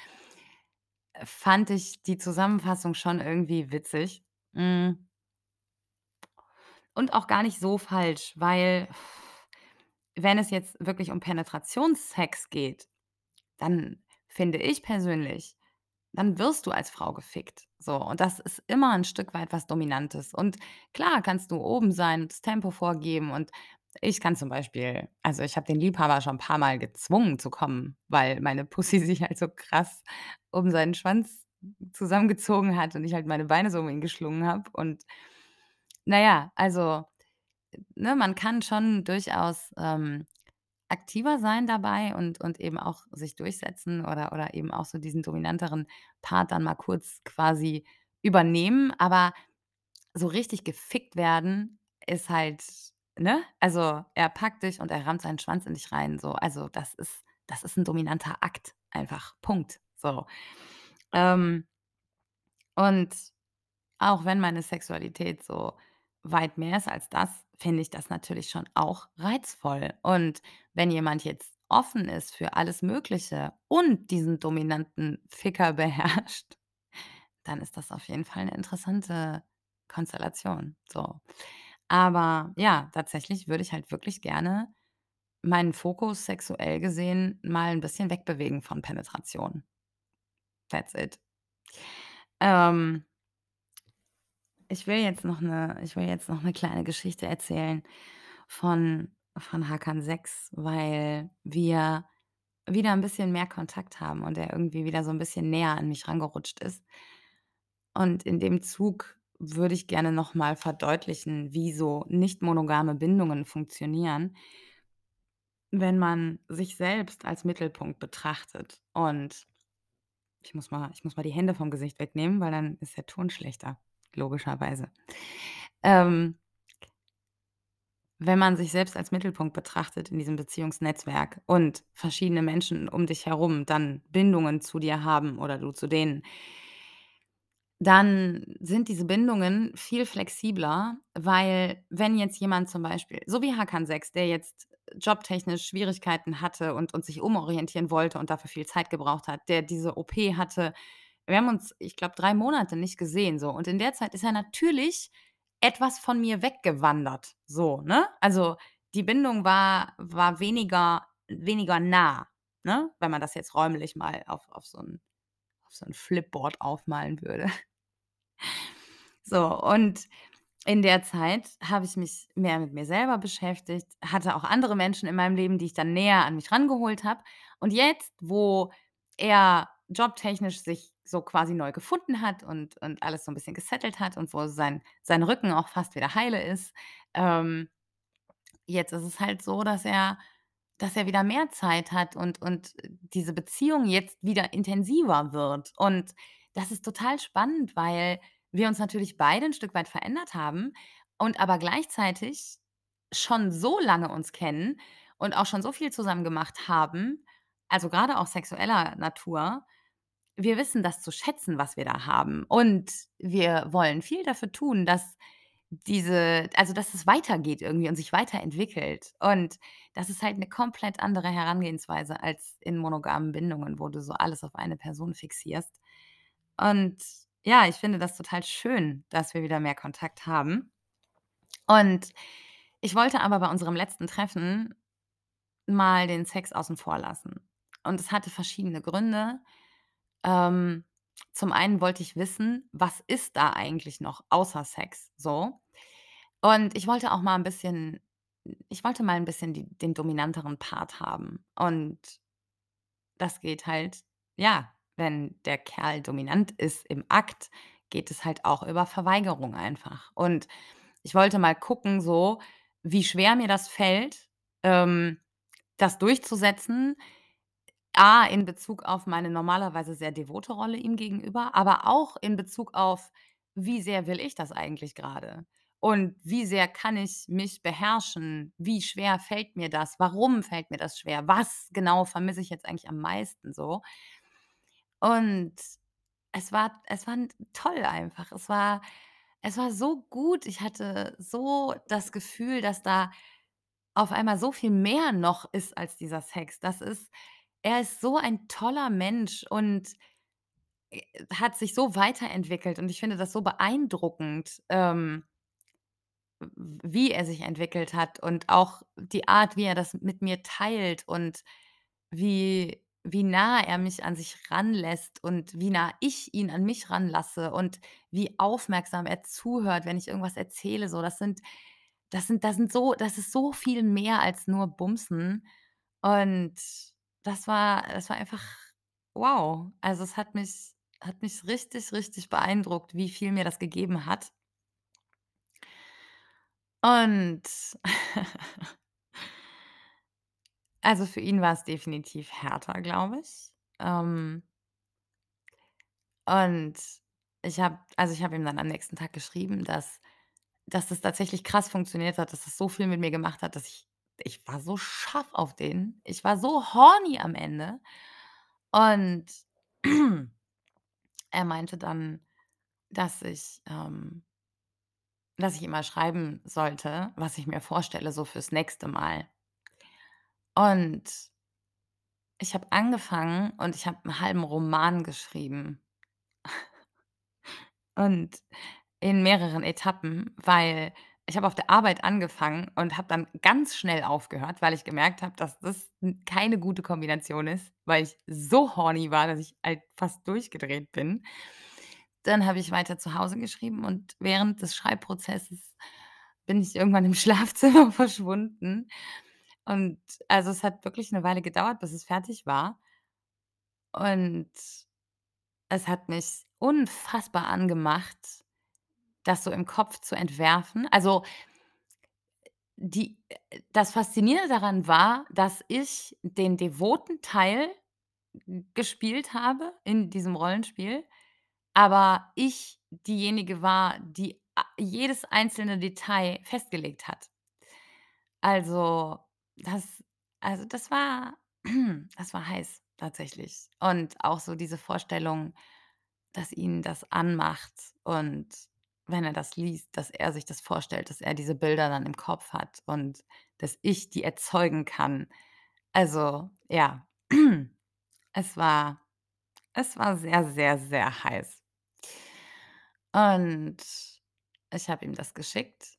fand ich die Zusammenfassung schon irgendwie witzig. Hm und auch gar nicht so falsch, weil wenn es jetzt wirklich um Penetrationssex geht, dann finde ich persönlich, dann wirst du als Frau gefickt, so. Und das ist immer 'n Stück weit was Dominantes. Und klar kannst du oben sein, das Tempo vorgeben und ich kann zum Beispiel also, ich habe den Liebhaber schon paarmal gezwungen zu kommen, weil meine Pussy (laughs) sich halt so krass um seinen Schwanz zusammengezogen hat und ich halt meine Beine so um ihn geschlungen habe. Und na ja, also, ne, man kann schon durchaus, ähm, aktiver sein dabei und und eben auch sich durchsetzen oder oder eben auch so diesen dominanteren Part dann mal kurz quasi übernehmen. Aber so richtig gefickt werden ist halt ne? Also, er packt dich und er rammt seinen Schwanz in dich rein, so. Also, das ist das ist 'n dominanter Akt einfach, Punkt, so. Ähm und auch wenn meine Sexualität so weit mehr ist als das, finde ich das natürlich schon auch reizvoll. Und wenn jemand jetzt offen ist für alles Mögliche und diesen dominanten Ficker (laughs) beherrscht, dann ist das auf jeden Fall 'ne interessante Konstellation, so. Aber ja, tatsächlich würde ich halt wirklich gerne meinen Fokus sexuell gesehen mal 'n bisschen wegbewegen von Penetration. That's it. Ähm ich will jetzt noch 'ne ich will jetzt noch 'ne kleine Geschichte erzählen von von Hakan 6, weil wir wieder 'n bisschen mehr Kontakt haben und er irgendwie wieder so 'n bisschen näher an mich rangerutscht ist. Und in dem Zug würde ich gerne noch mal verdeutlichen, wie so nicht-monogame Bindungen funktionieren wenn man sich selbst als Mittelpunkt betrachtet. Und ich muss mal ich muss mal die Hände vom Gesicht wegnehmen, weil dann ist der Ton schlechter, logischerweise. Ähm wenn man sich selbst als Mittelpunkt betrachtet in diesem Beziehungsnetzwerk und verschiedene Menschen um dich herum dann Bindungen zu dir haben oder du zu denen dann sind diese Bindungen viel flexibler, weil wenn jetzt jemand zum Beispiel so wie Hakan 6, der jetzt jobtechnisch Schwierigkeiten hatte und und sich umorientieren wollte und dafür viel Zeit gebraucht hat, der diese OP hatte. Wir haben uns, ich glaube, 3 Monate nicht gesehen so und in der Zeit ist er natürlich etwas von mir weggewandert, so, ne? Also, die Bindung war war weniger weniger nah, ne, wenn man das jetzt räumlich mal auf auf so 'n auf so 'n Flipboard aufmalen würde. So, und in der Zeit habe ich mich mehr mit mir selber beschäftigt, hatte auch andere Menschen in meinem Leben, die ich dann näher an mich rangeholt habe. Und jetzt, wo er jobtechnisch sich so quasi neu gefunden hat und und alles so 'n bisschen gesettelt hat und wo sein sein Rücken auch fast wieder heile ist, ähm, jetzt ist es halt so, dass er dass er wieder mehr Zeit hat und und diese Beziehung jetzt wieder intensiver wird. Und das ist total spannend, weil wir uns natürlich beide 'n Stück weit verändert haben und aber gleichzeitig schon so lange uns kennen und auch schon so viel zusammen gemacht haben, also, grade auch sexueller Natur. Wir wissen das zu schätzen, was wir da haben. Und wir wollen viel dafür tun, dass diese also, dass es weitergeht irgendwie und sich weiterentwickelt. Und das ist halt 'ne komplett andere Herangehensweise als in monogamen Bindungen, wo du so alles auf eine Person fixierst. Und ja, ich finde das total schön, dass wir wieder mehr Kontakt haben. Und ich wollte aber bei unserem letzten Treffen mal den Sex außen vor lassen. Und es hatte verschiedene Gründe. Ähm, zum einen wollte ich wissen, was ist da eigentlich noch außer Sex so? Und ich wollte auch mal 'n bisschen ich wollte mal 'n bisschen die den dominanteren Part haben. Und das geht halt ja, wenn der Kerl dominant ist im Akt, geht es halt auch über Verweigerung einfach. Und ich wollte mal gucken so, wie schwer mir das fällt, ähm, das durchzusetzen. A, in Bezug auf meine normalerweise sehr devote Rolle ihm gegenüber, aber auch in Bezug auf: Wie sehr will ich das eigentlich grade? Und wie sehr kann ich mich beherrschen? Wie schwer fällt mir das? Warum fällt mir das schwer? Was genau vermisse ich jetzt eigentlich am meisten so? Und es war es war toll einfach. Es war es war so gut. Ich hatte so das Gefühl, dass da auf einmal so viel mehr noch ist als dieser Sex. Das ist er ist so ein toller Mensch und, äh, hat sich so weiterentwickelt und ich finde das so beeindruckend, ähm wie er sich entwickelt hat und auch die Art, wie er das mit mir teilt und wie wie nah er mich an sich ranlässt und wie nah ich ihn an mich ranlasse und wie aufmerksam er zuhört, wenn ich irgendwas erzähle so. Das sind das sind das sind so das ist so viel mehr als nur Bumsen. Und das war das war einfach wow. Also, es hat mich hat mich richtig, richtig beeindruckt, wie viel mir das gegeben hat. Und (laughs) also, für ihn war's definitiv härter, glaube ich. Ähm und ich habe also, ich habe ihm dann am nächsten Tag geschrieben, dass dass es tatsächlich krass funktioniert hat, dass es so viel mit mir gemacht hat, dass ich ich war so scharf auf den. Ich war so horny am Ende. Und (clears throat) er meinte dann, dass ich ähm dass ich ihm mal schreiben sollte, was ich mir vorstelle so fürs nächste Mal. Und ich habe angefangen und ich habe 'n halben Roman geschrieben. (laughs) Und in mehreren Etappen, weil ich habe auf der Arbeit angefangen und habe dann ganz schnell aufgehört, weil ich gemerkt habe, dass das keine gute Kombination ist, weil ich so horny war, dass ich halt fast durchgedreht bin. Dann habe ich weiter zu Hause geschrieben und während des Schreibprozesses bin ich irgendwann im (laughs) Schlafzimmer verschwunden. Und also, es hat wirklich 'ne Weile gedauert, bis es fertig war. Und es hat mich unfassbar angemacht, das so im Kopf zu entwerfen. Also die äh, das Faszinierende daran war, dass ich den devoten Teil gespielt habe in diesem Rollenspiel, aber ich diejenige war, die a jedes einzelne Detail festgelegt hat. Also, das also, das war (clears throat) das war heiß tatsächlich. Und auch so diese Vorstellung, dass ihn das anmacht und wenn er das liest, dass er sich das vorstellt, dass er diese Bilder dann im Kopf hat und dass ich die erzeugen kann. Also, ja, (clears throat) es war es war sehr, sehr, sehr heiß. Und ich habe ihm das geschickt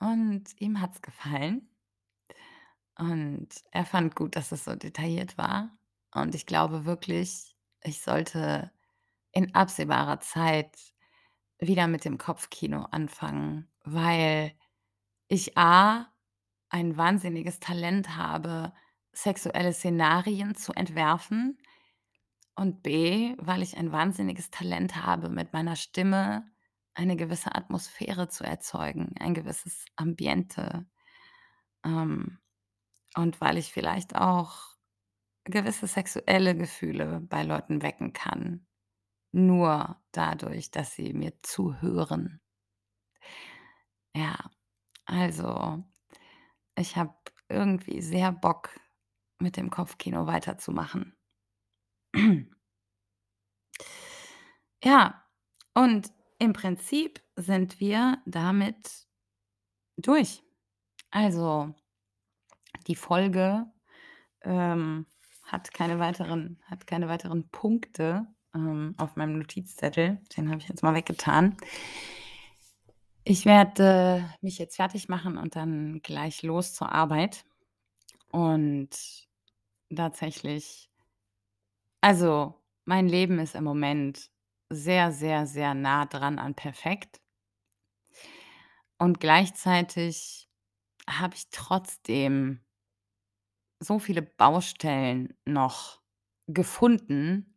und ihm hat's gefallen. Und er fand gut, dass es so detailliert war. Und ich glaube wirklich, ich sollte in absehbarer Zeit wieder mit dem Kopfkino anfangen, weil ich A ein wahnsinniges Talent habe, sexuelle Szenarien zu entwerfen und B, weil ich ein wahnsinniges Talent habe, mit meiner Stimme eine gewisse Atmosphäre zu erzeugen, ein gewisses Ambiente. Ähm, und weil ich vielleicht auch gewisse sexuelle Gefühle bei Leuten wecken kann, nur dadurch, dass sie mir zuhören. Ja, also, ich habe irgendwie sehr Bock, mit dem Kopfkino weiterzumachen. (clears throat) Ja, und im Prinzip sind wir damit durch. Also, die Folge, ähm, hat keine weiteren hat keine weiteren Punkte, ähm, auf meinem Notizzettel. Den habe ich jetzt mal weggetan. Ich werde mich jetzt fertigmachen und dann gleich los zur Arbeit. Und tatsächlich also, mein Leben ist im Moment sehr, sehr, sehr nah dran an perfekt. Und gleichzeitig habe ich trotzdem so viele Baustellen noch gefunden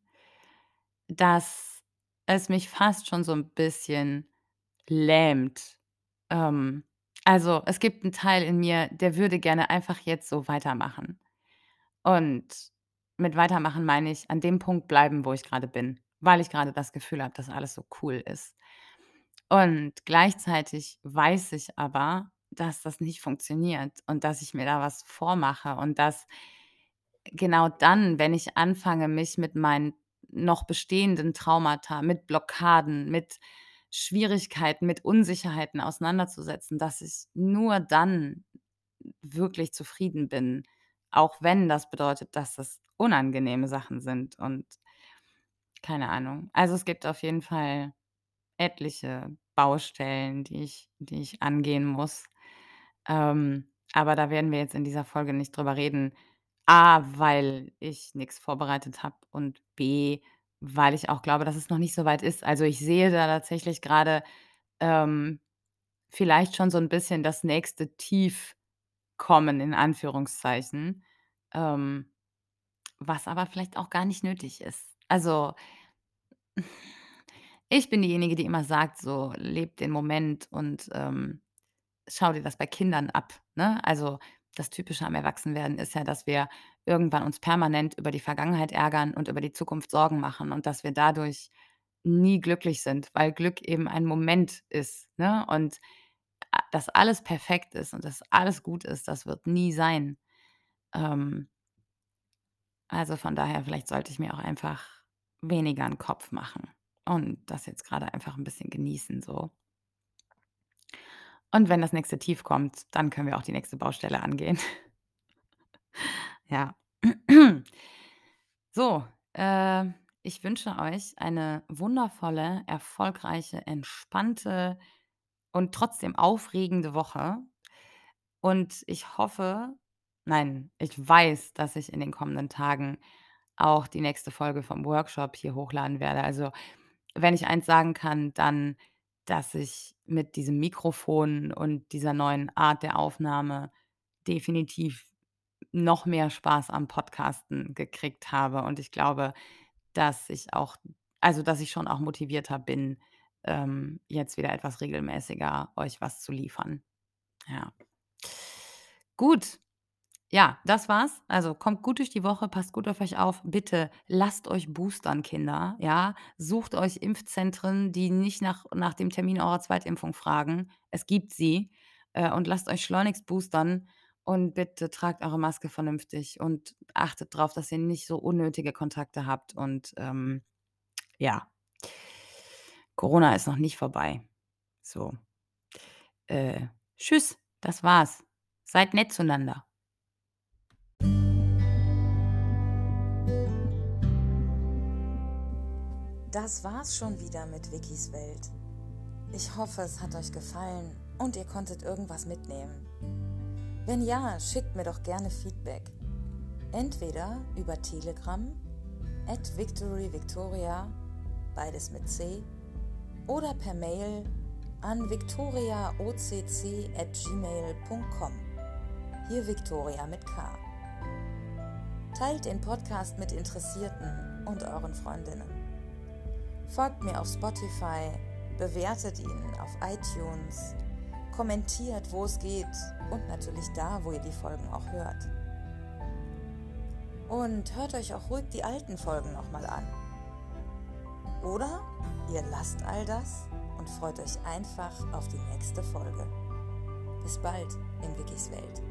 dass es mich fast schon so 'n bisschen lähmt. Ähm, also, es gibt 'n Teil in mir, der würde gerne einfach jetzt so weitermachen. Und mit weitermachen meine ich an dem Punkt bleiben, wo ich grade bin, weil ich grade das Gefühl habe, dass alles so cool ist. Und gleichzeitig weiß ich aber, dass das nicht funktioniert und dass ich mir da was vormache und dass genau dann, wenn ich anfange, mich mit meinen noch bestehenden Traumata, mit Blockaden, mit Schwierigkeiten, mit Unsicherheiten auseinanderzusetzen, dass ich nur dann wirklich zufrieden bin, auch wenn das bedeutet, dass das unangenehme Sachen sind und keine Ahnung. Also, es gibt auf jeden Fall etliche Baustellen, die ich die ich angehen muss. Ähm, aber da werden wir jetzt in dieser Folge nicht drüber reden. A, weil ich nix vorbereitet habe und B, weil ich auch glaube, dass es noch nicht so weit ist. Also, ich sehe da tatsächlich grade, ähm, vielleicht schon so 'n bisschen das nächste Tief kommen in Anführungszeichen, ähm, was aber vielleicht auch gar nicht nötig ist. Also ich bin diejenige, die immer sagt so: „Lebe den Moment und, ähm, schau dir das bei Kindern ab“, ne? Also, das Typische am Erwachsenwerden ist ja, dass wir irgendwann uns permanent über die Vergangenheit ärgern und über die Zukunft Sorgen machen und dass wir dadurch nie glücklich sind, weil Glück eben ein Moment ist, ne? Und dass alles perfekt ist und dass alles gut ist, das wird nie sein. Ähm also, von daher, vielleicht sollte ich mir auch einfach weniger 'n Kopf machen und das jetzt grade einfach 'n bisschen genießen so. Und wenn das nächste Tief kommt, dann können wir auch die nächste Baustelle angehen. (laughs) Ja. (clears throat) So, äh, ich wünsche euch eine wundervolle, erfolgreiche, entspannte und trotzdem aufregende Woche. Und ich hoffe nein, ich weiß, dass ich in den kommenden Tagen auch die nächste Folge vom Workshop hier hochladen werde. Also, wenn ich eins sagen kann, dann, dass ich mit diesem Mikrofon und dieser neuen Art der Aufnahme definitiv noch mehr Spaß am Podcasten gekriegt habe. Und ich glaube, dass ich auch also, dass ich schon auch motivierter bin, ähm, jetzt wieder etwas regelmäßiger euch was zu liefern. Ja. Gut. Ja, das war's. Also, kommt gut durch die Woche, passt gut auf euch auf. Bitte lasst euch boostern, Kinder, ja? Sucht euch Impfzentren, die nicht nach nach dem Termin eurer Zweitimpfung fragen. Es gibt sie. Äh, und lasst euch schleunigst boostern und bitte tragt eure Maske vernünftig und achtet drauf, dass ihr nicht so unnötige Kontakte habt und, ähm, ja. Corona ist noch nicht vorbei. So. Äh, tschüss, das war's. Seid nett zueinander. Das war's schon wieder mit Wikis Welt. Ich hoffe, es hat euch gefallen und ihr konntet irgendwas mitnehmen. Wenn ja, schickt mir doch gerne Feedback. Entweder über Telegram at victoryvictoria, beides mit C, oder per Mail an victoriaocc@gmail.com. Hier Victoria mit K. Teilt den Podcast mit Interessierten und euren Freundinnen. Folgt mir auf Spotify, bewertet ihn auf iTunes, kommentiert, wo es geht und natürlich da, wo ihr die Folgen auch hört. Und hört euch auch ruhig die alten Folgen nochmal an. Oder ihr lasst all das und freut euch einfach auf die nächste Folge. Bis bald in Wikis Welt.